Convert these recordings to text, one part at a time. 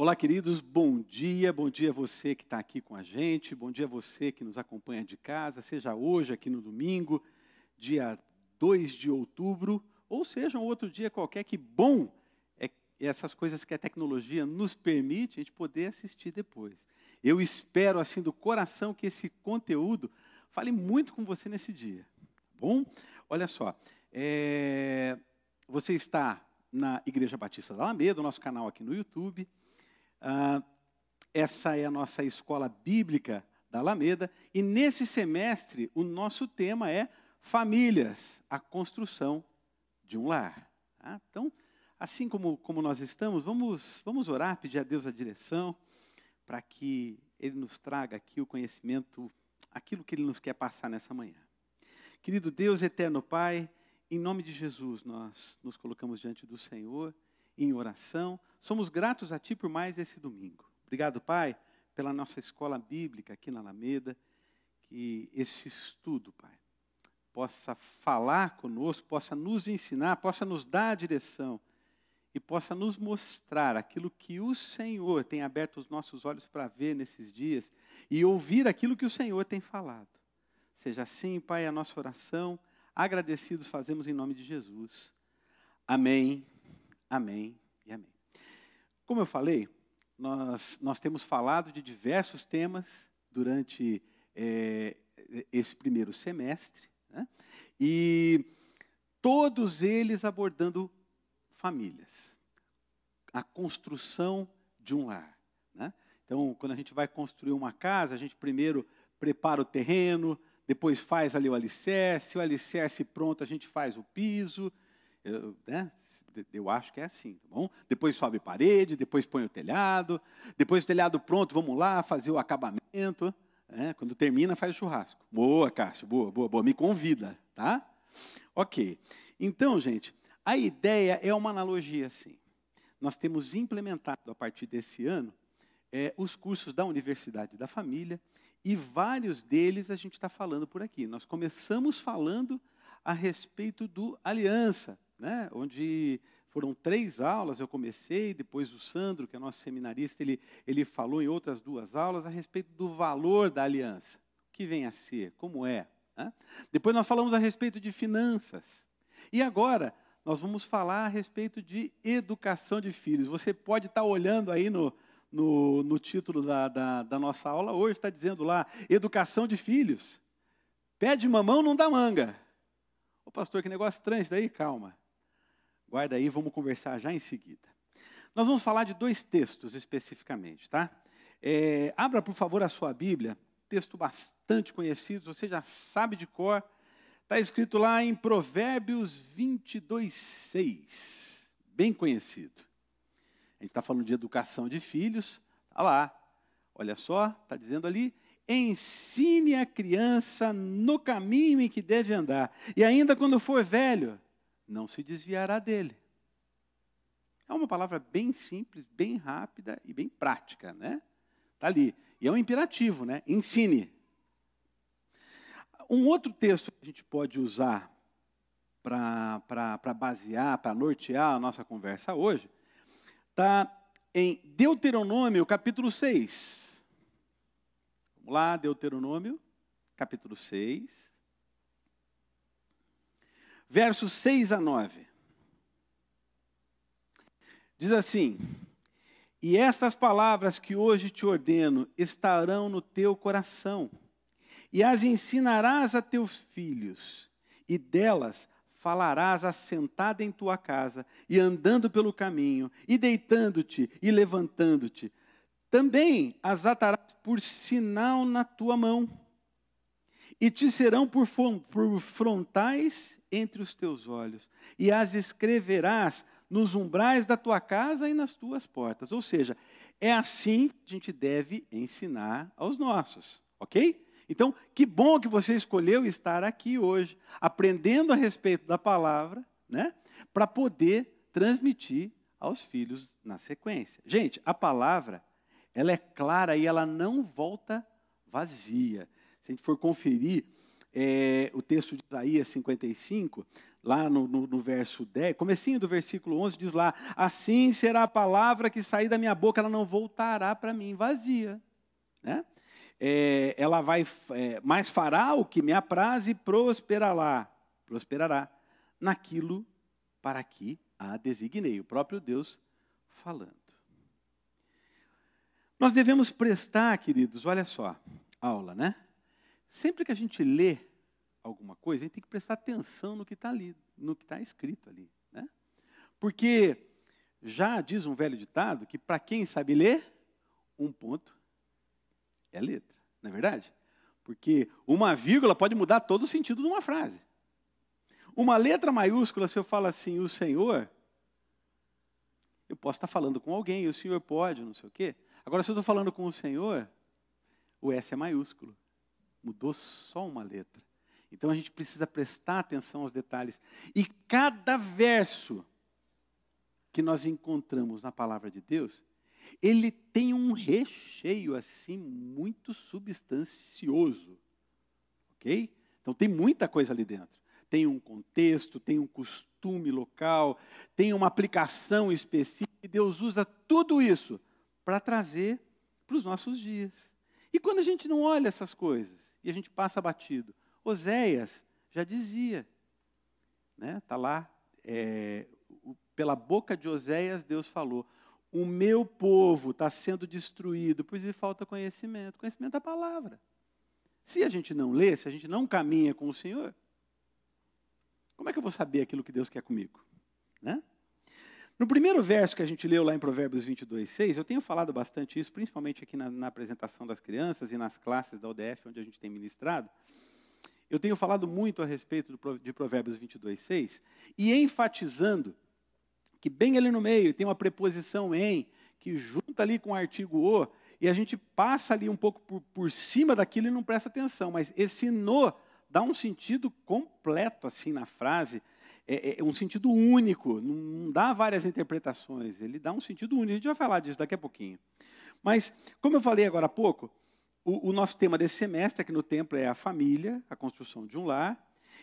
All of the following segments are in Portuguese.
Olá, queridos, bom dia, bom dia a você que está aqui com a gente, bom dia a você que nos acompanha de casa, seja hoje, aqui no domingo, dia 2 de outubro, ou seja, um outro dia qualquer, que bom é essas coisas que a tecnologia nos permite a gente poder assistir depois. Eu espero, assim, do coração, que esse conteúdo fale muito com você nesse dia, tá bom? Olha só, é, você está na Igreja Batista da Alameda, nosso canal aqui no YouTube, ah, essa é a nossa escola bíblica da Alameda. E nesse semestre, o nosso tema é Famílias, a construção de um lar. Tá? Então, assim como, como nós estamos, vamos, vamos orar, pedir a Deus a direção, para que Ele nos traga aqui o conhecimento, aquilo que Ele nos quer passar nessa manhã. Querido Deus, eterno Pai, em nome de Jesus, nós nos colocamos diante do Senhor em oração. Somos gratos a Ti por mais esse domingo. Obrigado, Pai, pela nossa escola bíblica aqui na Alameda. Que esse estudo, Pai, possa falar conosco, possa nos ensinar, possa nos dar a direção e possa nos mostrar aquilo que o Senhor tem aberto os nossos olhos para ver nesses dias e ouvir aquilo que o Senhor tem falado. Seja assim, Pai, a nossa oração. Agradecidos fazemos em nome de Jesus. Amém. Amém e amém. Como eu falei, nós, nós temos falado de diversos temas durante é, esse primeiro semestre, né? e todos eles abordando famílias, a construção de um lar. Né? Então, quando a gente vai construir uma casa, a gente primeiro prepara o terreno, depois faz ali o alicerce, o alicerce pronto, a gente faz o piso, né? Eu acho que é assim, tá bom? Depois sobe parede, depois põe o telhado, depois o telhado pronto, vamos lá fazer o acabamento. Né? Quando termina, faz o churrasco. Boa, Cássio, boa, boa, boa. Me convida, tá? Ok. Então, gente, a ideia é uma analogia assim. Nós temos implementado a partir desse ano é, os cursos da Universidade da Família e vários deles a gente está falando por aqui. Nós começamos falando a respeito do aliança, né, onde foram três aulas, eu comecei, depois o Sandro, que é nosso seminarista, ele, ele falou em outras duas aulas a respeito do valor da aliança. O que vem a ser, como é. Né? Depois nós falamos a respeito de finanças. E agora, nós vamos falar a respeito de educação de filhos. Você pode estar olhando aí no, no, no título da, da, da, nossa aula hoje, está dizendo lá, educação de filhos. Pede mamão, não dá manga. Ô pastor, que negócio estranho isso daí, calma. Guarda aí, vamos conversar já em seguida. Nós vamos falar de dois textos especificamente, tá? É, abra, por favor, a sua Bíblia, texto bastante conhecido, você já sabe de cor. Está escrito lá em Provérbios 22, 6. Bem conhecido. A gente está falando de educação de filhos. Está lá. Olha só, está dizendo ali. Ensine a criança no caminho em que deve andar. E ainda quando for velho, não se desviará dele. É uma palavra bem simples, bem rápida e bem prática, né? Está ali. E é um imperativo, né? Ensine. Um outro texto que a gente pode usar para basear, para nortear a nossa conversa hoje, está em Deuteronômio, capítulo 6. Vamos lá, Deuteronômio, capítulo 6 versos 6 a 9. Diz assim: E estas palavras que hoje te ordeno estarão no teu coração, e as ensinarás a teus filhos, e delas falarás assentada em tua casa, e andando pelo caminho, e deitando-te e levantando-te. Também as atarás por sinal na tua mão, e te serão por frontais entre os teus olhos, e as escreverás nos umbrais da tua casa e nas tuas portas. Ou seja, é assim que a gente deve ensinar aos nossos, ok? Então, que bom que você escolheu estar aqui hoje, aprendendo a respeito da palavra, né? Para poder transmitir aos filhos na sequência. Gente, a palavra, ela é clara e ela não volta vazia. Se a gente for conferir é, o texto de Isaías 55, lá no, no, no, verso 10, comecinho do versículo 11, diz lá, assim será a palavra que sair da minha boca, ela não voltará para mim vazia. Né? É, ela vai, é, mas fará o que me apraz e prosperará, prosperará naquilo para que a designei, o próprio Deus falando. Nós devemos prestar, queridos, olha só, aula, né? Sempre que a gente lê alguma coisa, a gente tem que prestar atenção no que está ali, no que está escrito ali, né? Porque já diz um velho ditado que para quem sabe ler, um ponto é letra, não é verdade? Porque uma vírgula pode mudar todo o sentido de uma frase. Uma letra maiúscula, se eu falo assim, o Senhor, eu posso estar falando com alguém, o Senhor pode, não sei o quê. Agora, se eu estou falando com o Senhor, o S é maiúsculo. Mudou só uma letra. Então a gente precisa prestar atenção aos detalhes. E cada verso que nós encontramos na palavra de Deus, ele tem um recheio assim muito substancioso. OK? Então tem muita coisa ali dentro. Tem um contexto, tem um costume local, tem uma aplicação específica, e Deus usa tudo isso para trazer para os nossos dias. E quando a gente não olha essas coisas e a gente passa batido, Oséias já dizia, né? Tá lá, é, pela boca de Oséias Deus falou: o meu povo está sendo destruído, pois lhe falta conhecimento. Conhecimento da palavra. Se a gente não lê, se a gente não caminha com o Senhor, como é que eu vou saber aquilo que Deus quer comigo? Né? No primeiro verso que a gente leu lá em Provérbios 22, 6, eu tenho falado bastante isso, principalmente aqui na, na apresentação das crianças e nas classes da UDF, onde a gente tem ministrado. Eu tenho falado muito a respeito do, de Provérbios 22, 6, e enfatizando que bem ali no meio tem uma preposição em, que junta ali com o artigo o, e a gente passa ali um pouco por, por cima daquilo e não presta atenção, mas esse no dá um sentido completo assim na frase, é, é, é um sentido único, não dá várias interpretações, ele dá um sentido único. A gente vai falar disso daqui a pouquinho. Mas, como eu falei agora há pouco, o, o nosso tema desse semestre aqui no templo é a família, a construção de um lar,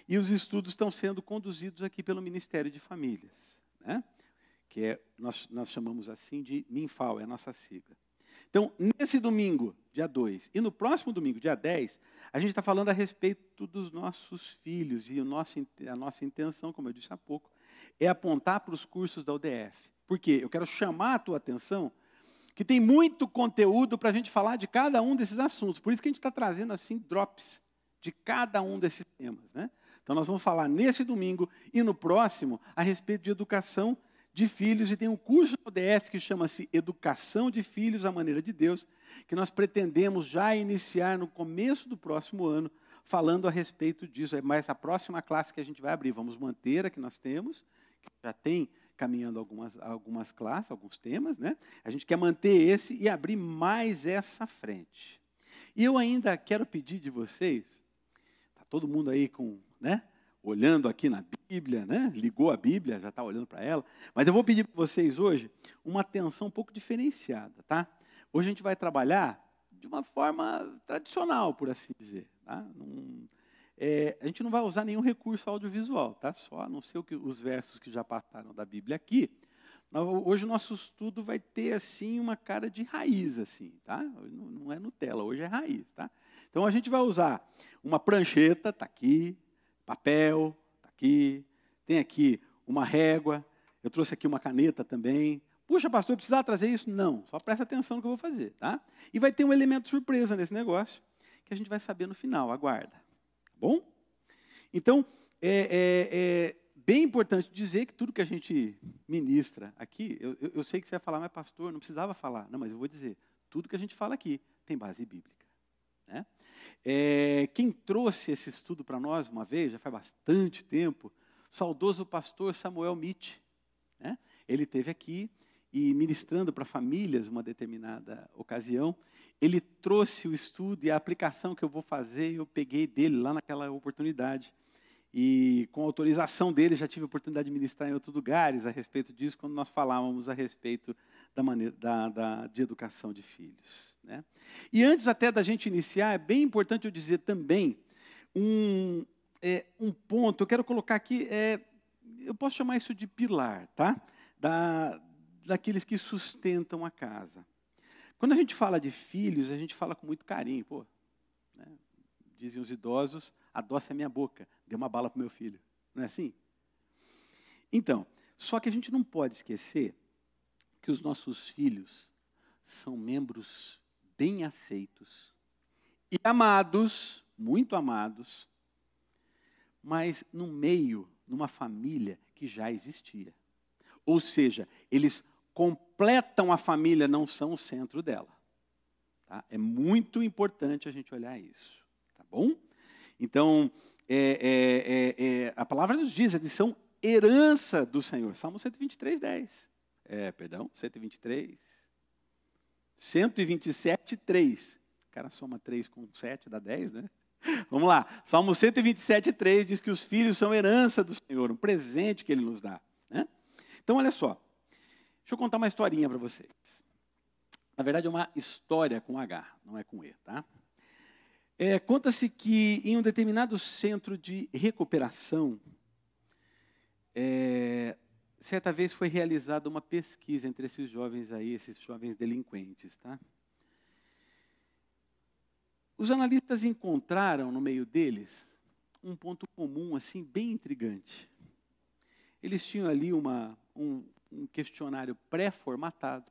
e os estudos estão sendo conduzidos aqui pelo Ministério de Famílias, né? que é, nós, nós chamamos assim de MINFAL, é a nossa sigla. Então, nesse domingo, dia 2, e no próximo domingo, dia 10, a gente está falando a respeito dos nossos filhos, e nosso, a nossa intenção, como eu disse há pouco, é apontar para os cursos da UDF. Por quê? Eu quero chamar a tua atenção que tem muito conteúdo para a gente falar de cada um desses assuntos. Por isso que a gente está trazendo assim drops de cada um desses temas. Né? Então nós vamos falar nesse domingo e no próximo a respeito de educação de filhos e tem um curso no DF que chama-se Educação de Filhos à Maneira de Deus, que nós pretendemos já iniciar no começo do próximo ano, falando a respeito disso. É mais a próxima classe que a gente vai abrir. Vamos manter a que nós temos, que já tem caminhando algumas, algumas classes, alguns temas, né? A gente quer manter esse e abrir mais essa frente. E eu ainda quero pedir de vocês, está todo mundo aí com, né? Olhando aqui na Bíblia, né? ligou a Bíblia, já está olhando para ela. Mas eu vou pedir para vocês hoje uma atenção um pouco diferenciada. Tá? Hoje a gente vai trabalhar de uma forma tradicional, por assim dizer. Tá? É, a gente não vai usar nenhum recurso audiovisual, tá? só a não ser que, os versos que já passaram da Bíblia aqui. Hoje o nosso estudo vai ter assim uma cara de raiz, assim, tá? Não é Nutella, hoje é raiz, tá? Então a gente vai usar uma prancheta, está aqui, papel, está aqui, tem aqui uma régua, eu trouxe aqui uma caneta também. Puxa, pastor, eu precisava trazer isso? Não, só presta atenção no que eu vou fazer, tá? E vai ter um elemento surpresa nesse negócio, que a gente vai saber no final, aguarda. Tá bom? Então, é, é, é, bem importante dizer que tudo que a gente ministra aqui, eu, eu, sei que você vai falar, mas pastor, não precisava falar. Não, mas eu vou dizer, tudo que a gente fala aqui tem base bíblica. Né? É, quem trouxe esse estudo para nós uma vez, já faz bastante tempo, saudoso pastor Samuel Mitch. Né? Ele teve aqui e ministrando para famílias uma determinada ocasião, ele trouxe o estudo e a aplicação que eu vou fazer, eu peguei dele lá naquela oportunidade. E com autorização dele, já tive a oportunidade de ministrar em outros lugares a respeito disso, quando nós falávamos a respeito da maneira da, da, de educação de filhos. Né? E antes até da gente iniciar, é bem importante eu dizer também, um, é, um ponto, eu quero colocar aqui, é, eu posso chamar isso de pilar, tá? Da, daqueles que sustentam a casa. Quando a gente fala de filhos, a gente fala com muito carinho. Pô, né? dizem os idosos, adoça a minha boca, dê uma bala para o meu filho. Não é assim? Então, só que a gente não pode esquecer que os nossos filhos são membros bem aceitos e amados, muito amados, mas no meio, numa família que já existia. Ou seja, eles completam a família, não são o centro dela. Tá? É muito importante a gente olhar isso. Tá bom? Então, é, é, é, é a palavra nos diz, eles são herança do Senhor. Salmo 123, 10. É, perdão, 123. 127, 3. O cara soma 3 com 7, dá 10, né? Vamos lá. Salmo 127, 3 diz que os filhos são herança do Senhor, um presente que Ele nos dá. Né? Então, olha só. Deixa eu contar uma historinha para vocês. Na verdade, é uma história com H, não é com E, tá? É, Conta-se que em um determinado centro de recuperação, é, certa vez foi realizada uma pesquisa entre esses jovens aí, esses jovens delinquentes, tá? Os analistas encontraram no meio deles um ponto comum, assim, bem intrigante. Eles tinham ali uma, um, um questionário pré-formatado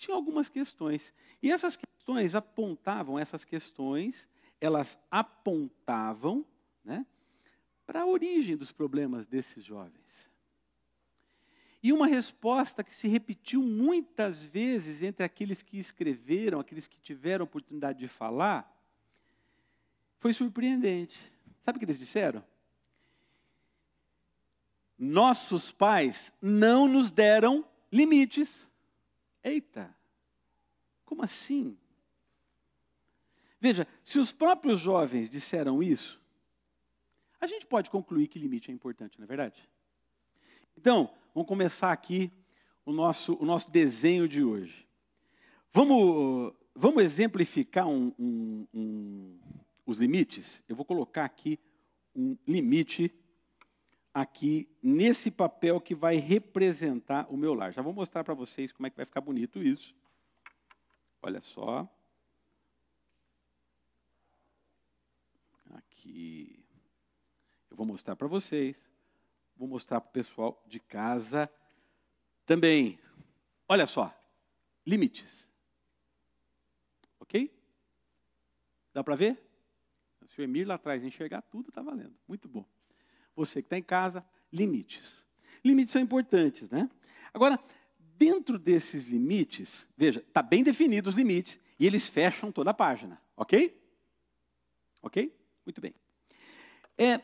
tinham algumas questões. E essas questões apontavam, essas questões, elas apontavam né, para a origem dos problemas desses jovens. E uma resposta que se repetiu muitas vezes entre aqueles que escreveram, aqueles que tiveram oportunidade de falar, foi surpreendente. Sabe o que eles disseram? Nossos pais não nos deram limites. Eita, como assim? Veja, se os próprios jovens disseram isso, a gente pode concluir que limite é importante, não é verdade? Então, vamos começar aqui o nosso, o nosso desenho de hoje. Vamos, vamos exemplificar um, um, um, os limites? Eu vou colocar aqui um limite aqui nesse papel que vai representar o meu lar. Já vou mostrar para vocês como é que vai ficar bonito isso. Olha só. Aqui. Eu vou mostrar para vocês vou mostrar para o pessoal de casa também. Olha só, limites. Ok? Dá para ver? Se o Emir lá atrás enxergar tudo, está valendo. Muito bom. Você que está em casa, limites. Limites são importantes, né? Agora, dentro desses limites, veja, está bem definidos os limites e eles fecham toda a página, ok? Ok? Muito bem. É,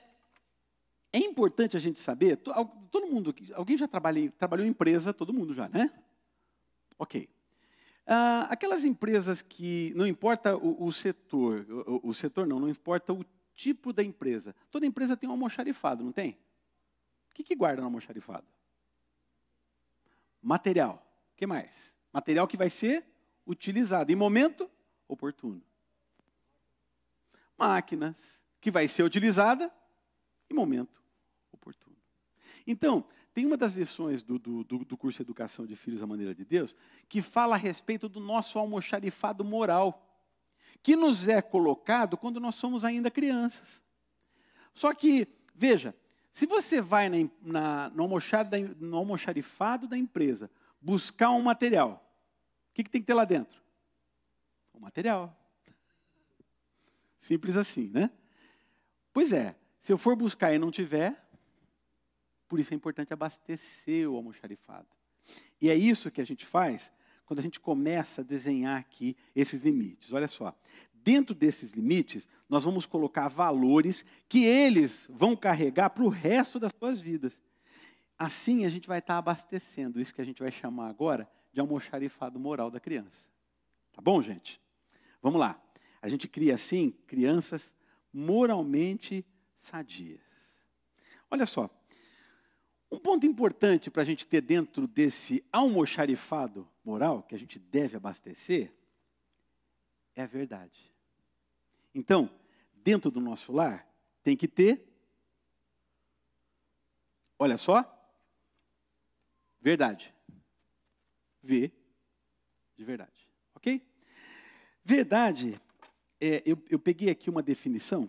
é importante a gente saber, todo mundo, alguém já trabalhou, trabalhou em empresa, todo mundo já, né? Ok. Ah, aquelas empresas que, não importa o, o setor, o, o, setor não, não importa o tipo da empresa. Toda empresa tem um almoxarifado, não tem? O que, que guarda no almoxarifado? Material. O que mais? Material que vai ser utilizado em momento oportuno. Máquinas que vai ser utilizada em momento então, tem uma das lições do, do, do, curso de Educação de Filhos à Maneira de Deus que fala a respeito do nosso almoxarifado moral, que nos é colocado quando nós somos ainda crianças. Só que, veja, se você vai na, na, no, almoxarifado da empresa buscar um material, o que, que tem que ter lá dentro? O material. Simples assim, né? Pois é, se eu for buscar e não tiver, por isso é importante abastecer o almoxarifado. E é isso que a gente faz quando a gente começa a desenhar aqui esses limites. Olha só, dentro desses limites, nós vamos colocar valores que eles vão carregar para o resto das suas vidas. Assim, a gente vai estar abastecendo isso que a gente vai chamar agora de almoxarifado moral da criança. Tá bom, gente? Vamos lá. A gente cria, assim, crianças moralmente sadias. Olha só, um ponto importante para a gente ter dentro desse almoxarifado moral que a gente deve abastecer é a verdade. Então, dentro do nosso lar, tem que ter, olha só, verdade. V de verdade. Ok? Verdade, é, eu, eu, peguei aqui uma definição.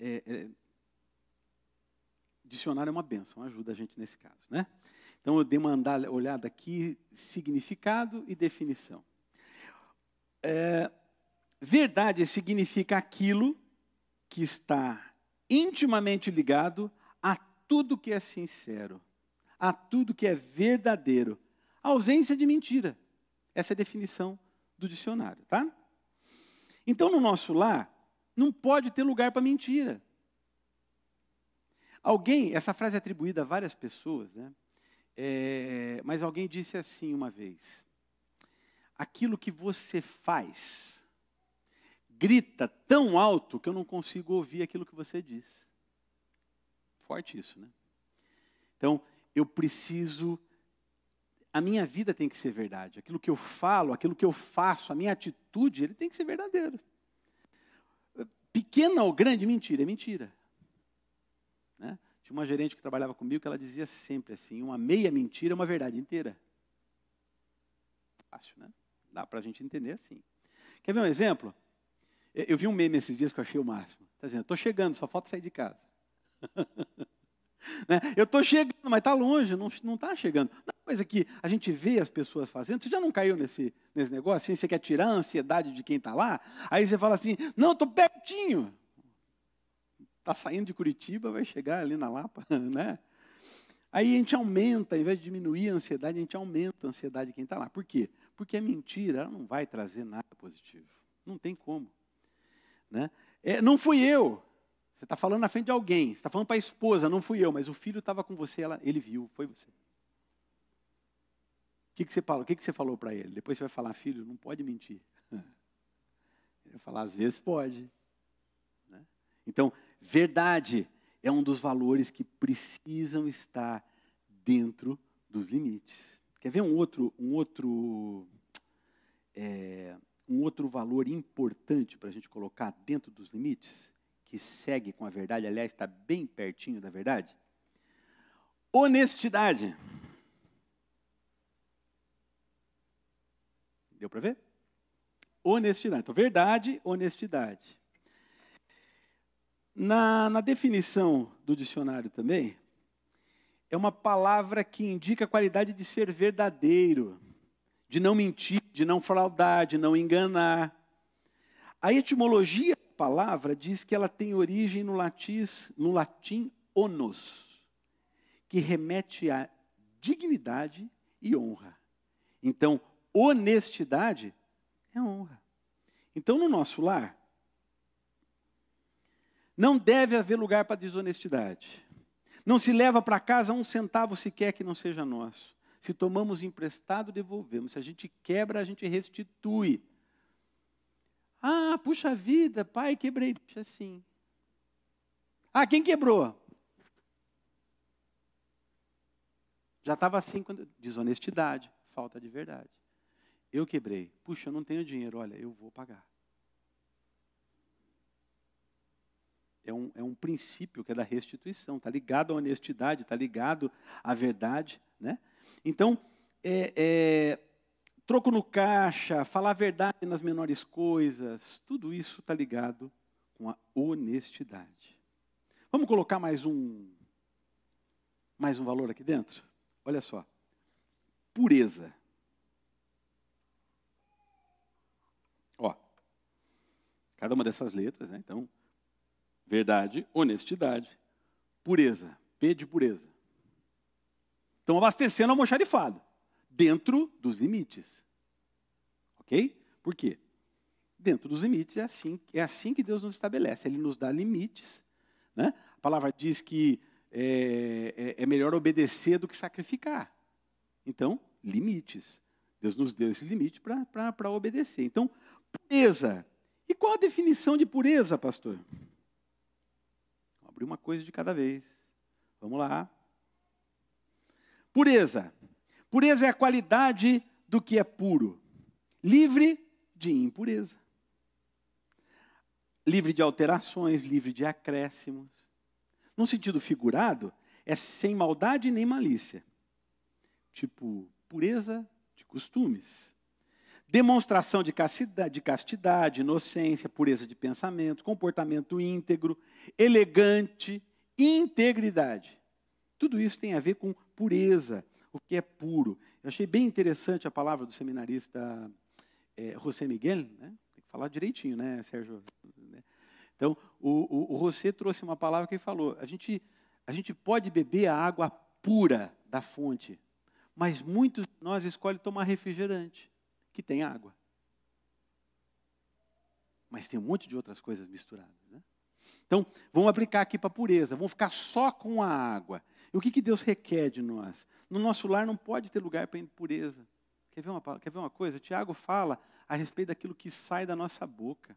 É, é, dicionário é uma benção, ajuda a gente nesse caso, né? Então eu dei uma olhada aqui, significado e definição. É, verdade significa aquilo que está intimamente ligado a tudo que é sincero, a tudo que é verdadeiro. A ausência de mentira. Essa é a definição do dicionário, tá? Então, no nosso lar, não pode ter lugar para mentira. Alguém, essa frase é atribuída a várias pessoas, né? É, mas alguém disse assim uma vez: aquilo que você faz grita tão alto que eu não consigo ouvir aquilo que você diz. Forte isso, né? Então, eu preciso. A minha vida tem que ser verdade. Aquilo que eu falo, aquilo que eu faço, a minha atitude, ele tem que ser verdadeiro. Pequena ou grande mentira, é mentira. Tinha uma gerente que trabalhava comigo que ela dizia sempre assim: uma meia mentira é uma verdade inteira. Fácil, né? Dá para a gente entender assim. Quer ver um exemplo? Eu vi um meme esses dias que eu achei o máximo. Está dizendo, estou chegando, só falta sair de casa. né? Eu estou chegando, mas está longe, não está chegando. Uma coisa que a gente vê as pessoas fazendo, você já não caiu nesse, nesse negócio? Assim, você quer tirar a ansiedade de quem está lá? Aí você fala assim, não, estou pertinho está saindo de Curitiba, vai chegar ali na Lapa, né? Aí a gente aumenta, ao invés de diminuir a ansiedade, a gente aumenta a ansiedade de quem está lá. Por quê? Porque a mentira ela não vai trazer nada positivo. Não tem como. Né? É, não fui eu. Você está falando na frente de alguém. Você está falando para a esposa, não fui eu, mas o filho estava com você, ela, ele viu, foi você. O que, que você falou? O que, que você falou para ele? Depois você vai falar, filho, não pode mentir. Ele vai falar, às vezes pode. Né? Então, Verdade é um dos valores que precisam estar dentro dos limites. Quer ver um outro, um outro, é, um outro valor importante para a gente colocar dentro dos limites, que segue com a verdade, aliás, está bem pertinho da verdade? Honestidade. Deu para ver? Honestidade. Então, verdade, honestidade. Na, na definição do dicionário também, é uma palavra que indica a qualidade de ser verdadeiro, de não mentir, de não fraudar, de não enganar. A etimologia da palavra diz que ela tem origem no no latim onus, que remete a dignidade e honra. Então, honestidade é honra. Então, no nosso lar, não deve haver lugar para desonestidade. Não se leva para casa um centavo sequer que não seja nosso. Se tomamos emprestado, devolvemos. Se a gente quebra, a gente restitui. Ah, puxa vida, pai, quebrei. Deixa assim. Ah, quem quebrou? Já estava assim, quando... desonestidade, falta de verdade. Eu quebrei. Puxa, eu não tenho dinheiro. Olha, eu vou pagar. É um, é um princípio que é da restituição, está ligado à honestidade, está ligado à verdade. Né? Então, é, é, troco no caixa, falar a verdade nas menores coisas, tudo isso está ligado com a honestidade. Vamos colocar mais um, mais um valor aqui dentro? Olha só. Pureza. Ó, cada uma dessas letras, né? Então, Verdade, honestidade, pureza. P de pureza. Então, abastecendo almoxarifado, dentro dos limites. Ok? Por quê? Dentro dos limites é assim, é assim que Deus nos estabelece. Ele nos dá limites. Né? A palavra diz que é, é, é melhor obedecer do que sacrificar. Então, limites. Deus nos deu esse limite para obedecer. Então, pureza. E qual a definição de pureza, pastor? Abrir uma coisa de cada vez. Vamos lá. Pureza. Pureza é a qualidade do que é puro, livre de impureza. livre de alterações, livre de acréscimos. Num sentido figurado, é sem maldade nem malícia. Tipo, pureza de costumes. Demonstração de castidade, de castidade, inocência, pureza de pensamento, comportamento íntegro, elegante, integridade. Tudo isso tem a ver com pureza, o que é puro. Eu achei bem interessante a palavra do seminarista é, José Miguel, né? tem que falar direitinho, né, Sérgio? Então, o, o, o José trouxe uma palavra que ele falou: a gente, a gente pode beber a água pura da fonte, mas muitos de nós escolhem tomar refrigerante, que tem água. Mas tem um monte de outras coisas misturadas. Né? Então, vamos aplicar aqui para a pureza, vamos ficar só com a água. E o que, que Deus requer de nós? No nosso lar não pode ter lugar para impureza. Quer ver, uma, quer ver uma coisa? Tiago fala a respeito daquilo que sai da nossa boca.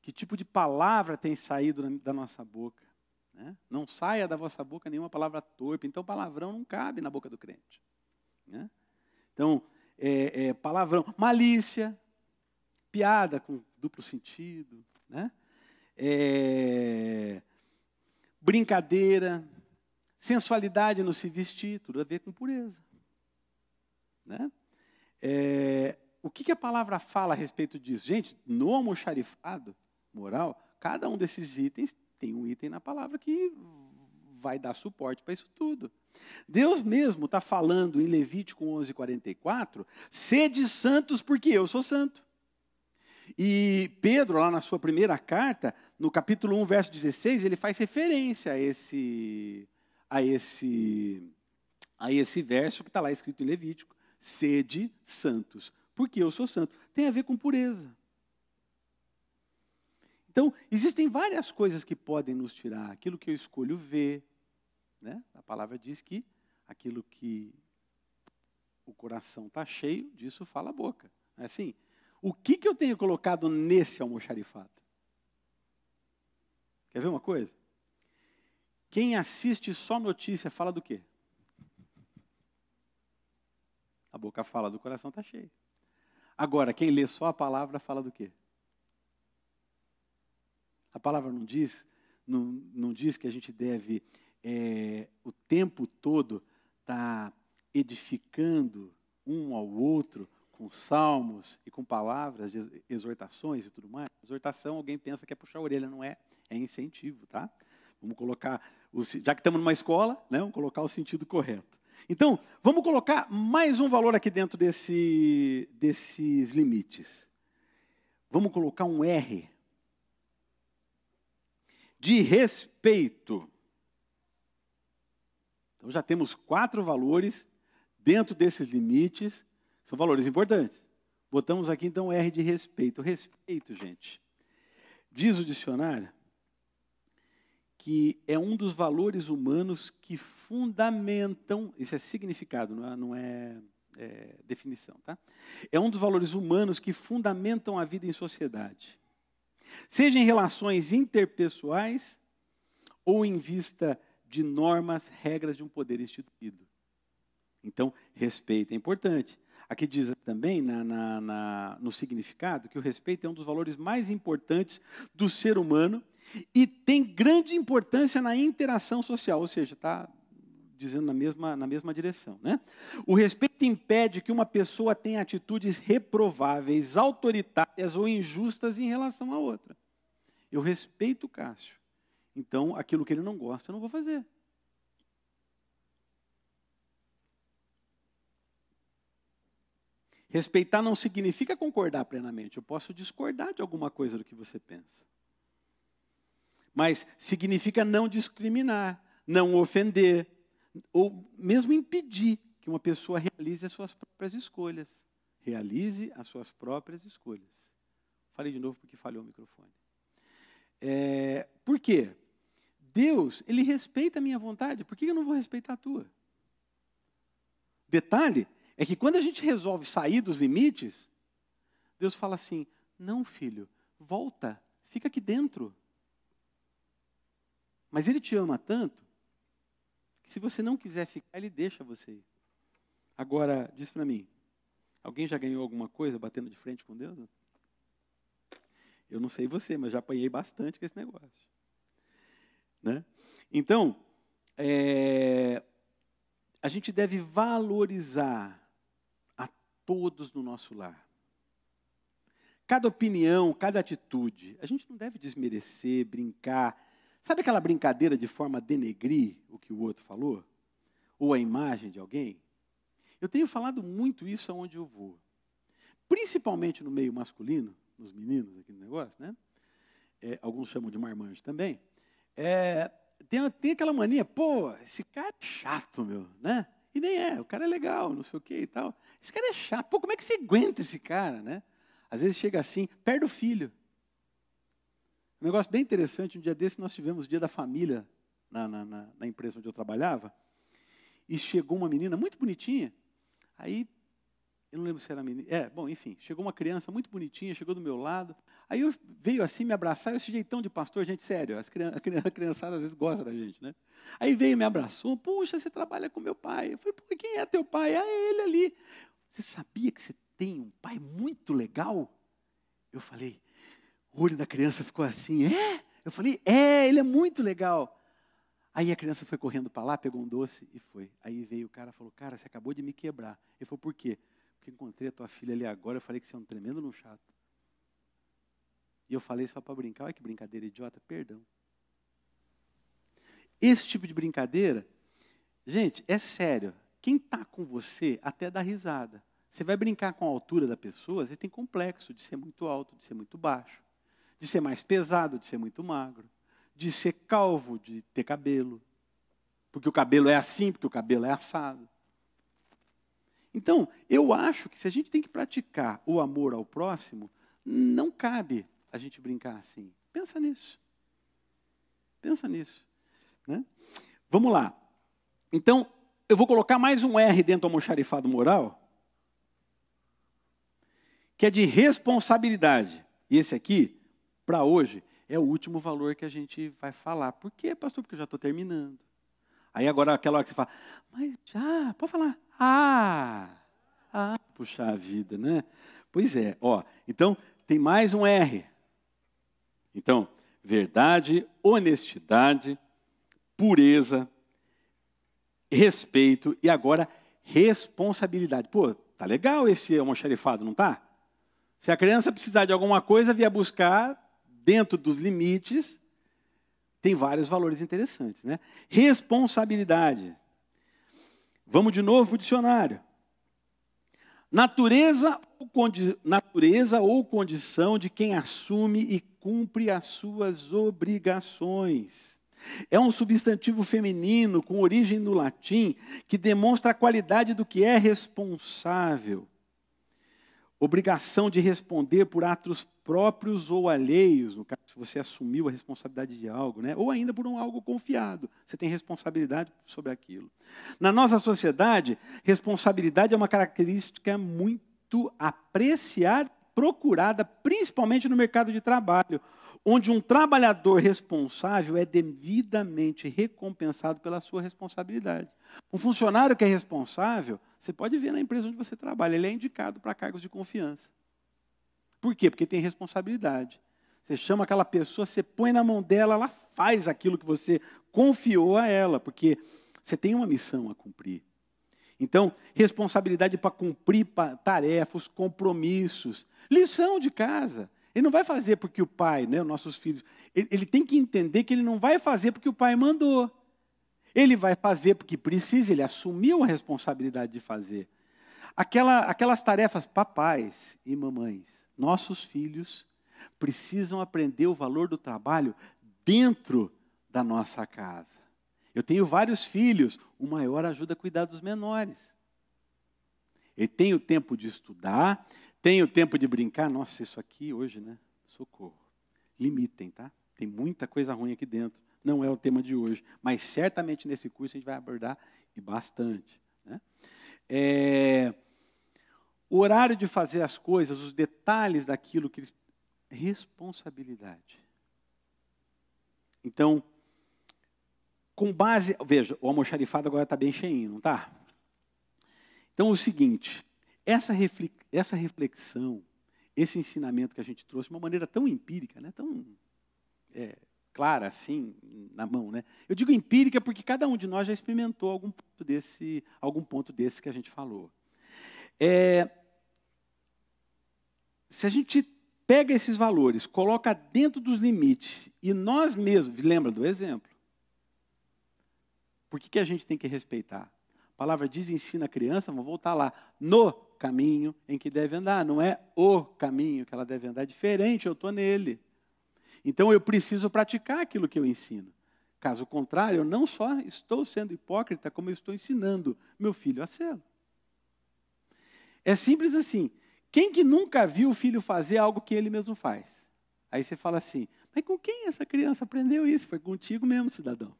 Que tipo de palavra tem saído da nossa boca? Né? Não saia da vossa boca nenhuma palavra torpe. Então, palavrão não cabe na boca do crente. Né? Então, é, é, palavrão, malícia, piada com duplo sentido, né? É, brincadeira, sensualidade no se vestir, tudo a ver com pureza. Né? É, o que, que, a palavra fala a respeito disso? Gente, no almoxarifado moral, cada um desses itens tem um item na palavra que vai dar suporte para isso tudo. Deus mesmo está falando em Levítico 11:44, sede santos porque eu sou santo. E Pedro, lá na sua primeira carta, no capítulo 1, verso 16, ele faz referência a esse, a esse, a esse verso que está lá escrito em Levítico: sede santos, porque eu sou santo. Tem a ver com pureza. Então, existem várias coisas que podem nos tirar. Aquilo que eu escolho ver. Né? A palavra diz que aquilo que o coração está cheio, disso fala a boca. É assim? O que, que eu tenho colocado nesse almoxarifado? Quer ver uma coisa? Quem assiste só notícia fala do quê? A boca fala do coração está cheio. Agora, quem lê só a palavra fala do quê? A palavra não diz, não, não diz que a gente deve é, o tempo todo estar tá edificando um ao outro com salmos e com palavras de exortações e tudo mais. Exortação, alguém pensa que é puxar a orelha, não é, é incentivo, tá? Vamos colocar, o, já que estamos numa escola, né, vamos colocar o sentido correto. Então, vamos colocar mais um valor aqui dentro desse, desses limites. Vamos colocar um R de respeito. Então já temos quatro valores dentro desses limites, são valores importantes. Botamos aqui então R de respeito. Respeito, gente, diz o dicionário que é um dos valores humanos que fundamentam, isso é significado, não é, não é, é definição, tá? É um dos valores humanos que fundamentam a vida em sociedade seja em relações interpessoais ou em vista de normas, regras de um poder instituído. Então, respeito é importante. Aqui diz também na, na, na, no significado que o respeito é um dos valores mais importantes do ser humano e tem grande importância na interação social, ou seja, está dizendo na mesma, na mesma direção. Né? O respeito impede que uma pessoa tenha atitudes reprováveis, autoritárias ou injustas em relação à outra. Eu respeito o Cássio. Então, aquilo que ele não gosta, eu não vou fazer. Respeitar não significa concordar plenamente. Eu posso discordar de alguma coisa do que você pensa. Mas significa não discriminar, não ofender, ou mesmo impedir que uma pessoa realize as suas próprias escolhas. Realize as suas próprias escolhas. Falei de novo porque falhou o microfone. É, por quê? Deus, Ele respeita a minha vontade, por que eu não vou respeitar a tua? Detalhe é que quando a gente resolve sair dos limites, Deus fala assim: não, filho, volta, fica aqui dentro. Mas Ele te ama tanto que se você não quiser ficar, Ele deixa você ir. Agora, diz para mim, alguém já ganhou alguma coisa batendo de frente com Deus? Eu não sei você, mas já apanhei bastante com esse negócio. Né? Então, é, a gente deve valorizar a todos no nosso lar. Cada opinião, cada atitude, a gente não deve desmerecer, brincar. Sabe aquela brincadeira de forma a denegrir o que o outro falou? Ou a imagem de alguém? Eu tenho falado muito isso aonde eu vou. Principalmente no meio masculino, nos meninos aqui no negócio, né? É, alguns chamam de marmanjo também. É, tem, tem aquela mania, pô, esse cara é chato, meu, né? E nem é, o cara é legal, não sei o que e tal. Esse cara é chato, pô, como é que você aguenta esse cara, né? Às vezes chega assim, perde o filho. Um negócio bem interessante, um dia desse nós tivemos o dia da família na, na, na, na empresa onde eu trabalhava, e chegou uma menina muito bonitinha, aí eu não lembro se era menina. É, bom, enfim, chegou uma criança muito bonitinha, chegou do meu lado. Aí eu veio assim me abraçar, esse jeitão de pastor, gente, sério, as crianças, a criançada às vezes gosta da gente, né? Aí veio me abraçou, puxa, você trabalha com meu pai. Eu falei, Pô, quem é teu pai? Ah, é ele ali. Você sabia que você tem um pai muito legal? Eu falei, o olho da criança ficou assim, é? Eu falei, é, ele é muito legal. Aí a criança foi correndo para lá, pegou um doce e foi. Aí veio o cara e falou, cara, você acabou de me quebrar. Ele falou, por quê? Que encontrei a tua filha ali agora, eu falei que você é um tremendo no chato. E eu falei só para brincar, olha que brincadeira idiota, perdão. Esse tipo de brincadeira, gente, é sério. Quem está com você até dá risada. Você vai brincar com a altura da pessoa, você tem complexo de ser muito alto, de ser muito baixo, de ser mais pesado, de ser muito magro, de ser calvo, de ter cabelo. Porque o cabelo é assim, porque o cabelo é assado. Então, eu acho que se a gente tem que praticar o amor ao próximo, não cabe a gente brincar assim. Pensa nisso. Pensa nisso. Né? Vamos lá. Então, eu vou colocar mais um R dentro do almoxarifado moral, que é de responsabilidade. E esse aqui, para hoje, é o último valor que a gente vai falar. Por quê, pastor? Porque eu já estou terminando. Aí agora aquela hora que você fala, mas já, pode falar. Ah, ah, puxa vida, né? Pois é, ó. Então, tem mais um R. Então, verdade, honestidade, pureza, respeito e agora responsabilidade. Pô, tá legal esse almoxarifado, não tá? Se a criança precisar de alguma coisa, vier buscar dentro dos limites, tem vários valores interessantes, né? Responsabilidade. Vamos de novo para o dicionário. Natureza ou, natureza ou condição de quem assume e cumpre as suas obrigações. É um substantivo feminino com origem no latim que demonstra a qualidade do que é responsável obrigação de responder por atos próprios ou alheios, no caso, se você assumiu a responsabilidade de algo, né? ou ainda por um algo confiado, você tem responsabilidade sobre aquilo. Na nossa sociedade, responsabilidade é uma característica muito apreciada, procurada, principalmente no mercado de trabalho, onde um trabalhador responsável é devidamente recompensado pela sua responsabilidade. Um funcionário que é responsável você pode ver na empresa onde você trabalha, ele é indicado para cargos de confiança. Por quê? Porque tem responsabilidade. Você chama aquela pessoa, você põe na mão dela, ela faz aquilo que você confiou a ela, porque você tem uma missão a cumprir. Então, responsabilidade para cumprir tarefas, compromissos, lição de casa. Ele não vai fazer porque o pai, né, os nossos filhos, ele, ele tem que entender que ele não vai fazer porque o pai mandou. Ele vai fazer porque precisa, ele assumiu a responsabilidade de fazer. Aquela, aquelas tarefas, papais e mamães, nossos filhos precisam aprender o valor do trabalho dentro da nossa casa. Eu tenho vários filhos, o maior ajuda a cuidar dos menores. Ele tem o tempo de estudar, tem o tempo de brincar. Nossa, isso aqui hoje, né? Socorro. Limitem, tá? Tem muita coisa ruim aqui dentro não é o tema de hoje, mas certamente nesse curso a gente vai abordar e bastante. Né? É, o horário de fazer as coisas, os detalhes daquilo que eles. Responsabilidade. Então, com base. Veja, o almoxarifado agora está bem cheinho, não está? Então, o seguinte: essa reflexão, esse ensinamento que a gente trouxe de uma maneira tão empírica, né? tão é, clara assim, na mão. Né? Eu digo empírica porque cada um de nós já experimentou algum ponto desse, algum ponto desse que a gente falou. É, se a gente pega esses valores, coloca dentro dos limites, e nós mesmos, lembra do exemplo? Por que, que a gente tem que respeitar? A palavra diz ensina a criança, vamos voltar lá, no caminho em que deve andar, não é o caminho que ela deve andar, é diferente, eu estou nele. Então eu preciso praticar aquilo que eu ensino. Caso contrário, eu não só estou sendo hipócrita, como eu estou ensinando meu filho a ser. É simples assim. Quem que nunca viu o filho fazer algo que ele mesmo faz? Aí você fala assim, mas com quem essa criança aprendeu isso? Foi contigo mesmo, cidadão.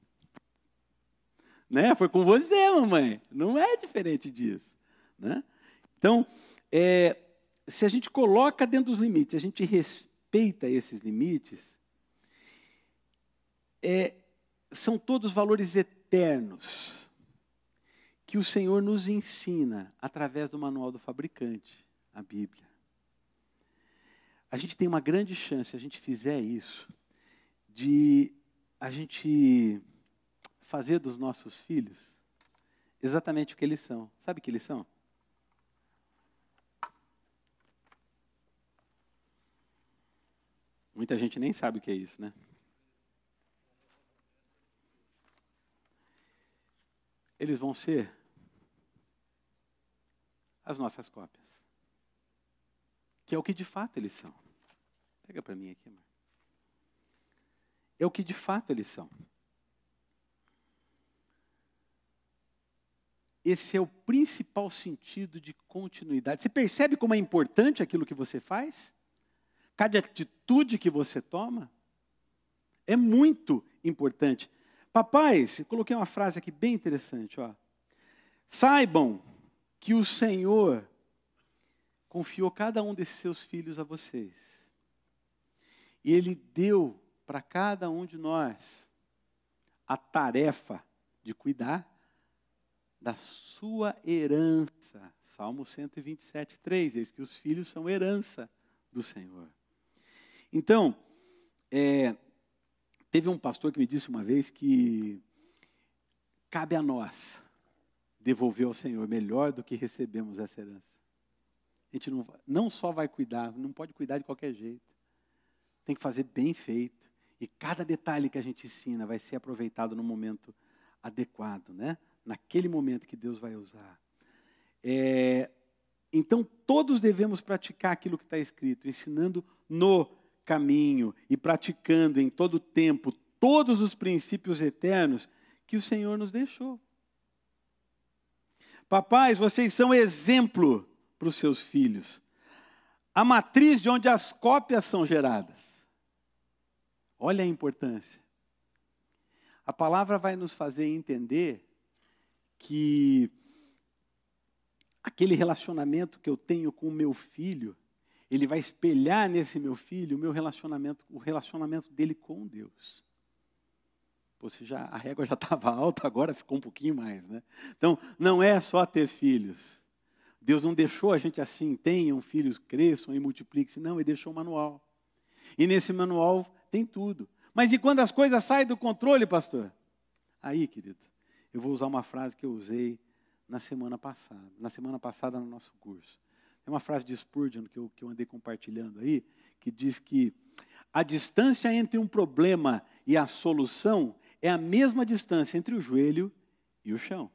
Né? Foi com você, mamãe. Não é diferente disso. Né? Então, é, se a gente coloca dentro dos limites, a gente respeita esses limites, é, são todos valores eternos que o Senhor nos ensina através do manual do fabricante, a Bíblia. A gente tem uma grande chance, se a gente fizer isso, de a gente fazer dos nossos filhos exatamente o que eles são. Sabe o que eles são? Muita gente nem sabe o que é isso, né? Eles vão ser as nossas cópias. Que é o que de fato eles são. Pega para mim aqui, mãe. É o que de fato eles são. Esse é o principal sentido de continuidade. Você percebe como é importante aquilo que você faz? cada atitude que você toma é muito importante. Papais, coloquei uma frase aqui bem interessante, ó. Saibam que o Senhor confiou cada um desses seus filhos a vocês. E ele deu para cada um de nós a tarefa de cuidar da sua herança. Salmo 127, 3. Eis que os filhos são herança do Senhor. Então, é, teve um pastor que me disse uma vez que cabe a nós devolver ao Senhor melhor do que recebemos essa herança. A gente não, não só vai cuidar, não pode cuidar de qualquer jeito. Tem que fazer bem feito. E cada detalhe que a gente ensina vai ser aproveitado no momento adequado, né? naquele momento que Deus vai usar. É, então, todos devemos praticar aquilo que está escrito, ensinando no caminho e praticando em todo tempo todos os princípios eternos que o Senhor nos deixou. Papais, vocês são exemplo para os seus filhos. A matriz de onde as cópias são geradas. Olha a importância. A palavra vai nos fazer entender que aquele relacionamento que eu tenho com o meu filho ele vai espelhar nesse meu filho o meu relacionamento, o relacionamento dele com Deus. Pô, já, a régua já estava alta, agora ficou um pouquinho mais, né? Então, não é só ter filhos. Deus não deixou a gente assim, tenham filhos, cresçam e multipliquem-se. Não, Ele deixou um manual. E nesse manual tem tudo. Mas e quando as coisas saem do controle, pastor? Aí, querido, eu vou usar uma frase que eu usei na semana passada, na semana passada no nosso curso. Tem uma frase de Spurgeon que eu, que eu andei compartilhando aí, que diz que a distância entre um problema e a solução é a mesma distância entre o joelho e o chão.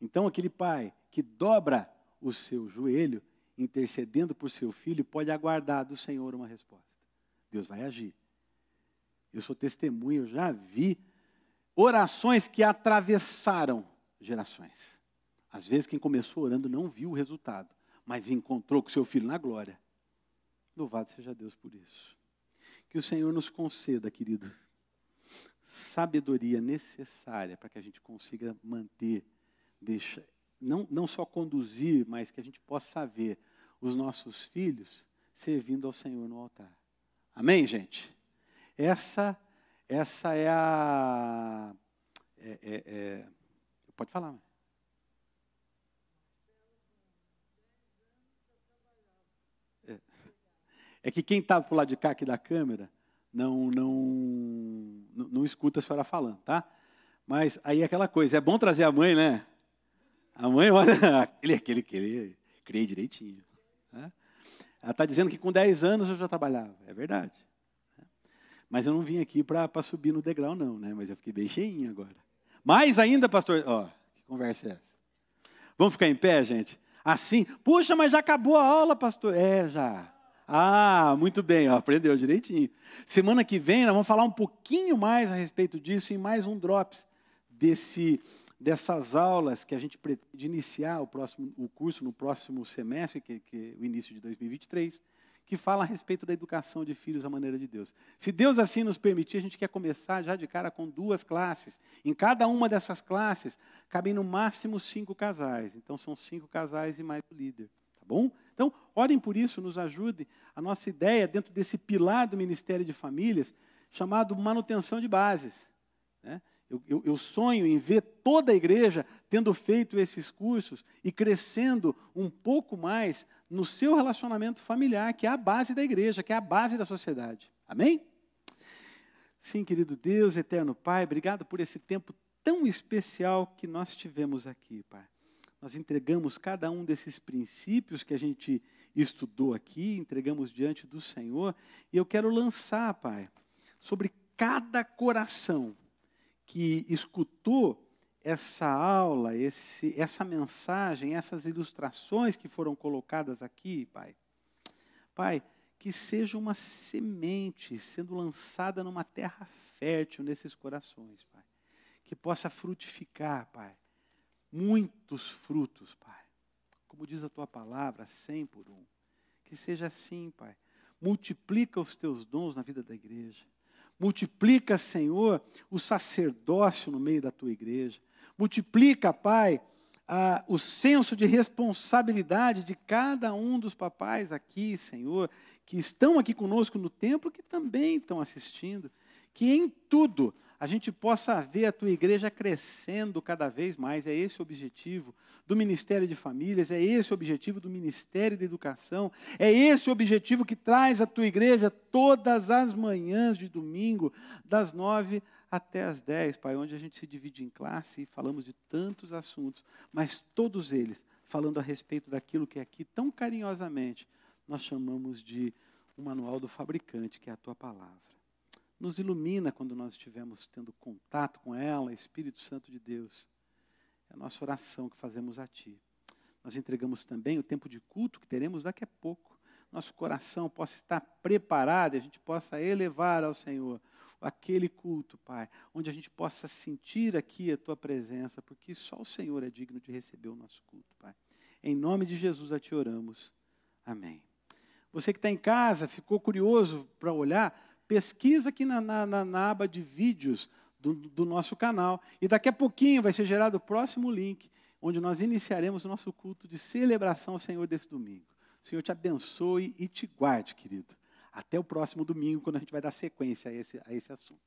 Então, aquele pai que dobra o seu joelho, intercedendo por seu filho, pode aguardar do Senhor uma resposta. Deus vai agir. Eu sou testemunha, eu já vi orações que atravessaram gerações. Às vezes, quem começou orando não viu o resultado mas encontrou com seu filho na glória. Louvado seja Deus por isso. Que o Senhor nos conceda, querido, sabedoria necessária para que a gente consiga manter, deixa, não, não só conduzir, mas que a gente possa ver os nossos filhos servindo ao Senhor no altar. Amém, gente? Essa, essa é a. É, é, é, pode falar, mãe. É que quem está para o lado de cá aqui da câmera não, não, não, escuta a senhora falando, tá? Mas aí é aquela coisa, é bom trazer a mãe, né? A mãe, olha, aquele, aquele, aquele, criei direitinho. Né? Ela está dizendo que com 10 anos eu já trabalhava. É verdade. Mas eu não vim aqui para subir no degrau, não, né? Mas eu fiquei bem cheinho agora. Mais ainda, pastor. Ó, que conversa é essa? Vamos ficar em pé, gente? Assim, puxa, mas já acabou a aula, pastor. É, já. Ah, muito bem, ó, aprendeu direitinho. Semana que vem nós vamos falar um pouquinho mais a respeito disso em mais um Drops desse, dessas aulas que a gente pretende iniciar o, próximo, o curso no próximo semestre, que, que é o início de 2023 que fala a respeito da educação de filhos à maneira de Deus. Se Deus assim nos permitir, a gente quer começar já de cara com duas classes. Em cada uma dessas classes, cabem no máximo cinco casais. Então, são cinco casais e mais o líder. Bom? Então, orem por isso, nos ajude. A nossa ideia, dentro desse pilar do Ministério de Famílias, chamado manutenção de bases. Né? Eu, eu, eu, sonho em ver toda a igreja tendo feito esses cursos e crescendo um pouco mais no seu relacionamento familiar, que é a base da igreja, que é a base da sociedade. Amém? Sim, querido Deus, eterno Pai, obrigado por esse tempo tão especial que nós tivemos aqui, Pai. Nós entregamos cada um desses princípios que a gente estudou aqui, entregamos diante do Senhor, e eu quero lançar, Pai, sobre cada coração que escutou essa aula, esse, essa mensagem, essas ilustrações que foram colocadas aqui, Pai. Pai, que seja uma semente sendo lançada numa terra fértil nesses corações, Pai. Que possa frutificar, Pai. Muitos frutos, Pai. Como diz a tua palavra, cem por um. Que seja assim, Pai. Multiplica os teus dons na vida da igreja. Multiplica, Senhor, o sacerdócio no meio da tua igreja. Multiplica, Pai, a, o senso de responsabilidade de cada um dos papais aqui, Senhor, que estão aqui conosco no templo, que também estão assistindo. Que em tudo a gente possa ver a tua igreja crescendo cada vez mais. É esse o objetivo do Ministério de Famílias, é esse o objetivo do Ministério da Educação, é esse o objetivo que traz a tua igreja todas as manhãs de domingo, das nove até as dez, Pai, onde a gente se divide em classe e falamos de tantos assuntos, mas todos eles falando a respeito daquilo que aqui tão carinhosamente nós chamamos de o manual do fabricante, que é a tua palavra nos ilumina quando nós estivermos tendo contato com ela, Espírito Santo de Deus. É a nossa oração que fazemos a Ti. Nós entregamos também o tempo de culto que teremos daqui a pouco. Nosso coração possa estar preparado e a gente possa elevar ao Senhor aquele culto, Pai, onde a gente possa sentir aqui a Tua presença, porque só o Senhor é digno de receber o nosso culto, Pai. Em nome de Jesus a Te oramos. Amém. Você que está em casa, ficou curioso para olhar, pesquisa aqui na, na, na aba de vídeos do, do nosso canal. E daqui a pouquinho vai ser gerado o próximo link, onde nós iniciaremos o nosso culto de celebração ao Senhor desse domingo. O Senhor te abençoe e te guarde, querido. Até o próximo domingo, quando a gente vai dar sequência a esse, a esse assunto.